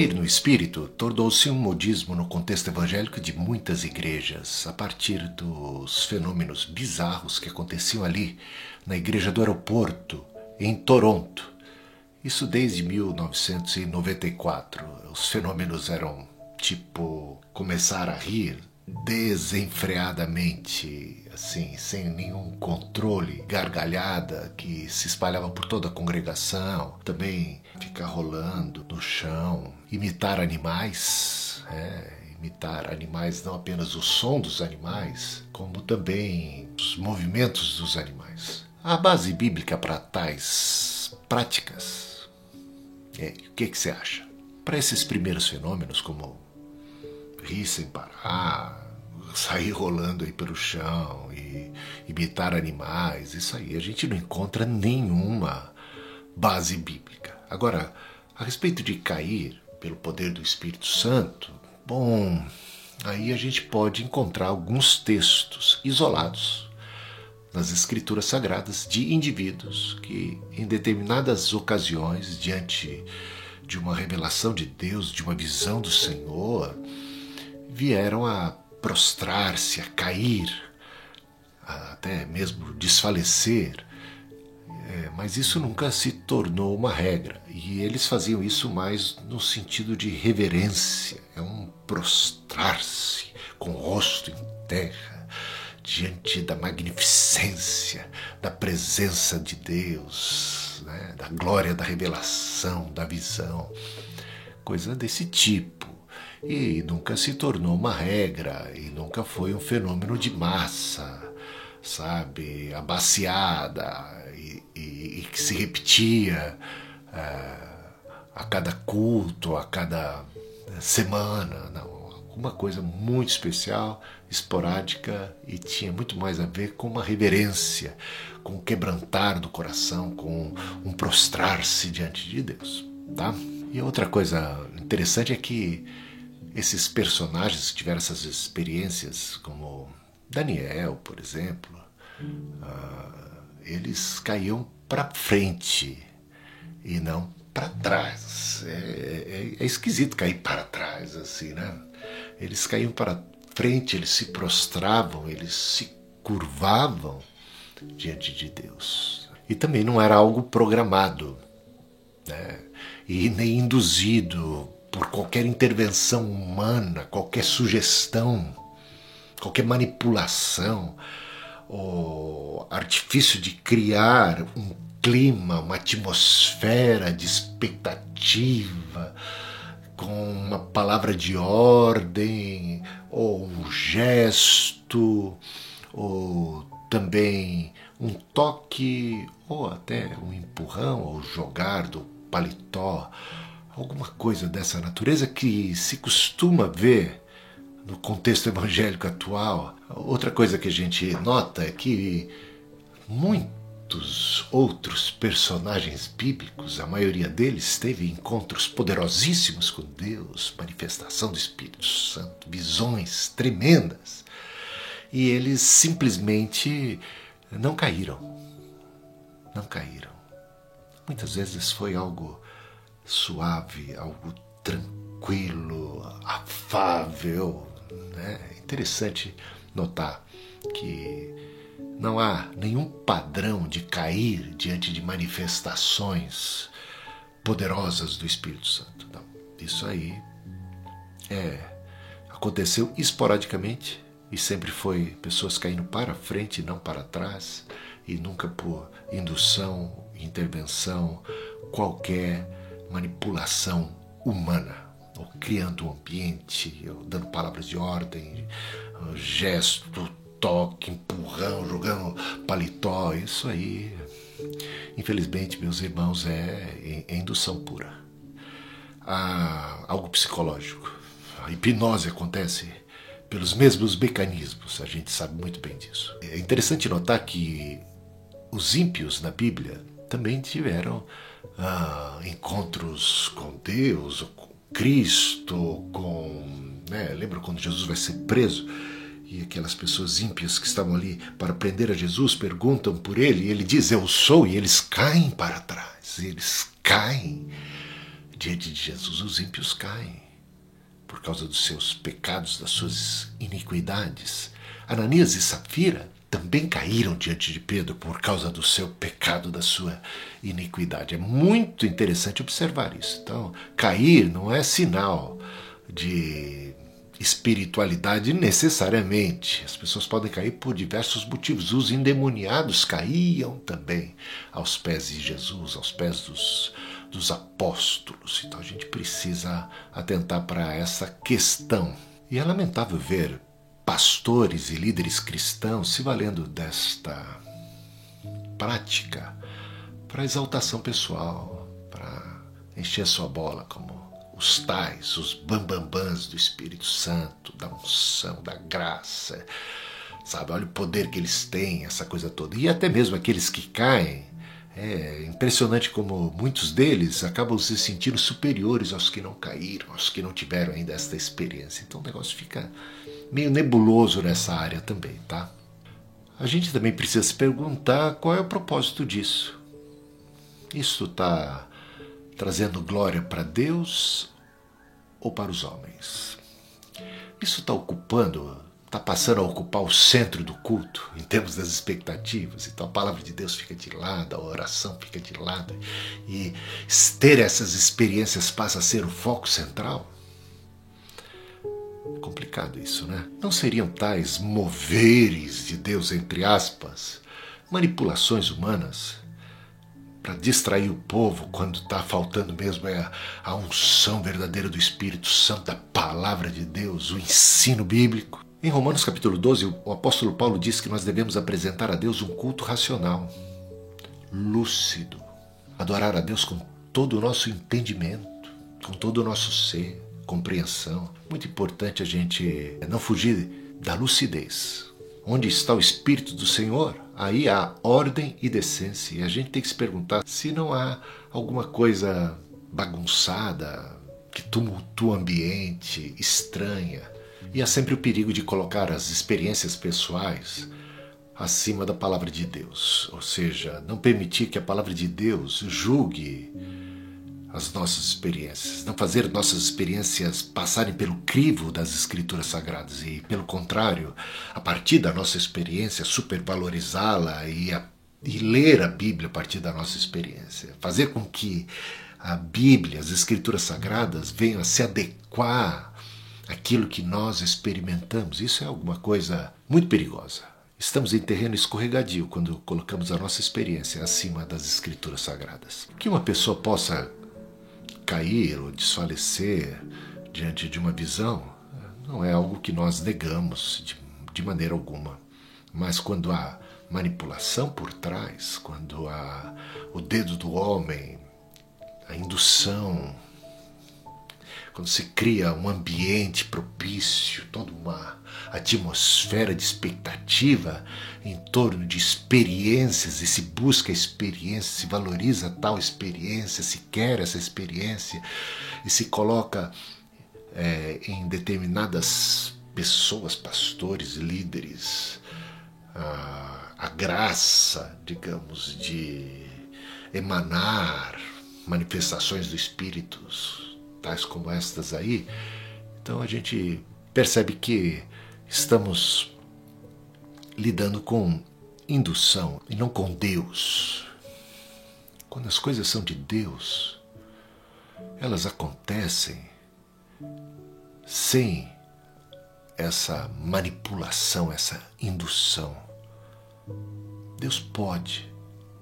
Cair no espírito tornou-se um modismo no contexto evangélico de muitas igrejas, a partir dos fenômenos bizarros que aconteciam ali, na igreja do aeroporto, em Toronto. Isso desde 1994. Os fenômenos eram tipo começar a rir desenfreadamente, assim, sem nenhum controle, gargalhada que se espalhava por toda a congregação, também ficar rolando no chão, imitar animais, é, imitar animais, não apenas o som dos animais, como também os movimentos dos animais. A base bíblica para tais práticas, é, o que, que você acha? Para esses primeiros fenômenos, como rir sem parar, sair rolando aí pelo chão e imitar animais, isso aí a gente não encontra nenhuma base bíblica. Agora, a respeito de cair pelo poder do Espírito Santo, bom, aí a gente pode encontrar alguns textos isolados nas Escrituras Sagradas de indivíduos que, em determinadas ocasiões, diante de uma revelação de Deus, de uma visão do Senhor, vieram a prostrar-se, a cair, a até mesmo desfalecer. É, mas isso nunca se tornou uma regra. E eles faziam isso mais no sentido de reverência, é um prostrar-se com o rosto em terra, diante da magnificência, da presença de Deus, né? da glória da revelação, da visão, coisa desse tipo e nunca se tornou uma regra e nunca foi um fenômeno de massa, sabe, abaciada e, e, e que se repetia uh, a cada culto, a cada semana, não, uma coisa muito especial, esporádica e tinha muito mais a ver com uma reverência, com um quebrantar do coração, com um prostrar-se diante de Deus, tá? E outra coisa interessante é que esses personagens que tiveram essas experiências, como Daniel, por exemplo, uh, eles caíam para frente e não para trás. É, é, é, esquisito cair para trás assim, né? Eles caíam para frente, eles se prostravam, eles se curvavam diante de Deus. E também não era algo programado, né? E nem induzido por qualquer intervenção humana, qualquer sugestão, qualquer manipulação, o artifício de criar um clima, uma atmosfera de expectativa, com uma palavra de ordem, ou um gesto, ou também um toque, ou até um empurrão, ou jogar do paletó alguma coisa dessa natureza que se costuma ver no contexto evangélico atual. Outra coisa que a gente nota é que muitos outros personagens bíblicos, a maioria deles teve encontros poderosíssimos com Deus, manifestação do Espírito Santo, visões tremendas. E eles simplesmente não caíram. Não caíram. Muitas vezes foi algo suave, algo tranquilo, afável. Né? É interessante notar que não há nenhum padrão de cair diante de manifestações poderosas do Espírito Santo. Não. Isso aí é aconteceu esporadicamente e sempre foi pessoas caindo para frente e não para trás e nunca por indução, intervenção qualquer manipulação humana, ou criando um ambiente, ou dando palavras de ordem, gesto, toque, empurrão, jogando paletó, isso aí, infelizmente, meus irmãos, é, é indução pura. Há algo psicológico. A hipnose acontece pelos mesmos mecanismos, a gente sabe muito bem disso. É interessante notar que os ímpios na Bíblia também tiveram ah, encontros com Deus, com Cristo, com. Né, lembra quando Jesus vai ser preso? E aquelas pessoas ímpias que estavam ali para prender a Jesus perguntam por ele, e ele diz: Eu sou, e eles caem para trás, eles caem diante de Jesus os ímpios caem por causa dos seus pecados, das suas iniquidades. Ananias e Safira também caíram diante de Pedro por causa do seu pecado, da sua iniquidade. É muito interessante observar isso. Então, cair não é sinal de espiritualidade necessariamente. As pessoas podem cair por diversos motivos. Os endemoniados caíam também aos pés de Jesus, aos pés dos, dos apóstolos. Então a gente precisa atentar para essa questão. E é lamentável ver pastores e líderes cristãos se valendo desta prática para exaltação pessoal, para encher sua bola como os tais, os bambambãs do Espírito Santo, da unção, da graça, sabe? Olha o poder que eles têm, essa coisa toda. E até mesmo aqueles que caem, é impressionante como muitos deles acabam se sentindo superiores aos que não caíram, aos que não tiveram ainda esta experiência. Então o negócio fica meio nebuloso nessa área também, tá? A gente também precisa se perguntar qual é o propósito disso. Isso está trazendo glória para Deus ou para os homens? Isso está ocupando, está passando a ocupar o centro do culto em termos das expectativas. Então a palavra de Deus fica de lado, a oração fica de lado e ter essas experiências passa a ser o foco central. Complicado isso, né? Não seriam tais moveres de Deus, entre aspas, manipulações humanas para distrair o povo quando está faltando mesmo é a, a unção verdadeira do Espírito Santo, da palavra de Deus, o ensino bíblico. Em Romanos capítulo 12, o apóstolo Paulo diz que nós devemos apresentar a Deus um culto racional, lúcido, adorar a Deus com todo o nosso entendimento, com todo o nosso ser, compreensão. Muito importante a gente não fugir da lucidez. Onde está o Espírito do Senhor, aí há ordem e decência. E a gente tem que se perguntar se não há alguma coisa bagunçada, que tumultua o ambiente, estranha. E há sempre o perigo de colocar as experiências pessoais acima da palavra de Deus, ou seja, não permitir que a palavra de Deus julgue as nossas experiências, não fazer nossas experiências passarem pelo crivo das escrituras sagradas e, pelo contrário, a partir da nossa experiência, supervalorizá-la e, e ler a Bíblia a partir da nossa experiência, fazer com que a Bíblia, as escrituras sagradas venham a se adequar àquilo que nós experimentamos. Isso é alguma coisa muito perigosa. Estamos em terreno escorregadio quando colocamos a nossa experiência acima das escrituras sagradas. Que uma pessoa possa cair ou desfalecer diante de uma visão não é algo que nós negamos de, de maneira alguma. Mas quando há manipulação por trás, quando há o dedo do homem, a indução, quando se cria um ambiente propício, toda uma atmosfera de expectativa em torno de experiências e se busca experiência, se valoriza tal experiência, se quer essa experiência e se coloca é, em determinadas pessoas, pastores, líderes, a, a graça, digamos, de emanar manifestações do Espírito, tais como estas aí. Então a gente percebe que estamos lidando com indução e não com Deus. Quando as coisas são de Deus, elas acontecem sem essa manipulação, essa indução. Deus pode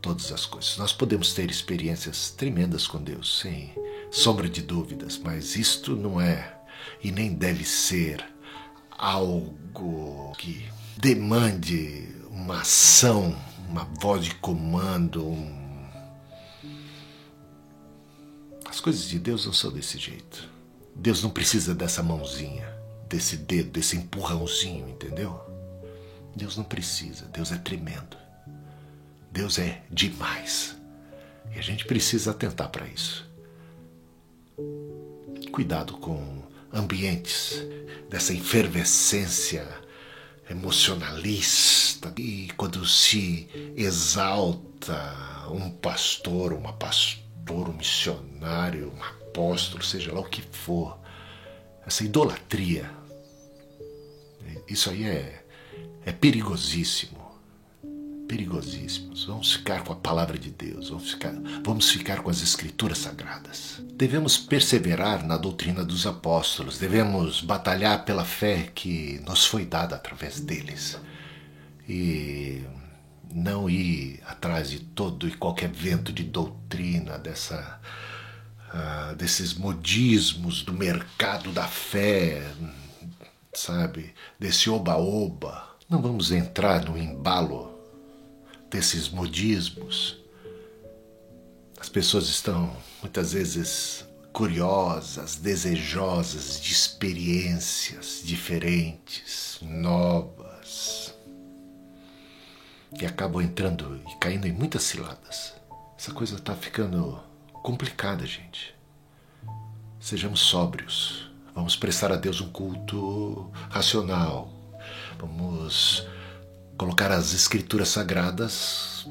todas as coisas. Nós podemos ter experiências tremendas com Deus, sem sombra de dúvidas, mas isto não é e nem deve ser algo que demande uma ação, uma voz de comando. Um... As coisas de Deus não são desse jeito. Deus não precisa dessa mãozinha, desse dedo, desse empurrãozinho, entendeu? Deus não precisa, Deus é tremendo. Deus é demais. E a gente precisa atentar para isso. Cuidado com ambientes dessa efervescência emocionalista e quando se exalta um pastor, uma pastora, um missionário, uma apóstolos, seja lá o que for, essa idolatria, isso aí é, é perigosíssimo. Perigosíssimo. Vamos ficar com a palavra de Deus, vamos ficar, vamos ficar com as escrituras sagradas. Devemos perseverar na doutrina dos apóstolos, devemos batalhar pela fé que nos foi dada através deles. E não ir atrás de todo e qualquer vento de doutrina, dessa, uh, desses modismos do mercado da fé, sabe? Desse oba-oba. Não vamos entrar no embalo desses modismos. As pessoas estão muitas vezes curiosas, desejosas de experiências diferentes, novas e acabam entrando e caindo em muitas ciladas. Essa coisa está ficando complicada, gente. Sejamos sóbrios. Vamos prestar a Deus um culto racional. Vamos colocar as escrituras sagradas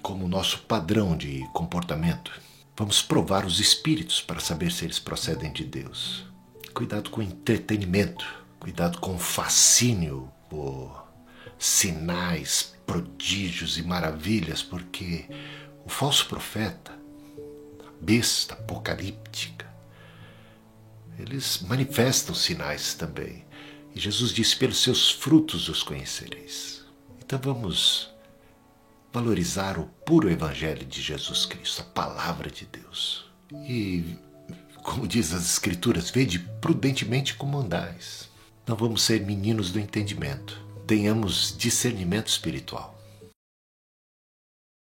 como nosso padrão de comportamento. Vamos provar os espíritos para saber se eles procedem de Deus. Cuidado com o entretenimento, cuidado com o fascínio por sinais, prodígios e maravilhas, porque o falso profeta, a besta apocalíptica, eles manifestam sinais também. E Jesus disse: pelos seus frutos os conhecereis. Então vamos valorizar o puro evangelho de Jesus Cristo, a palavra de Deus. E, como diz as Escrituras, vede prudentemente como andais. Não vamos ser meninos do entendimento tenhamos discernimento espiritual.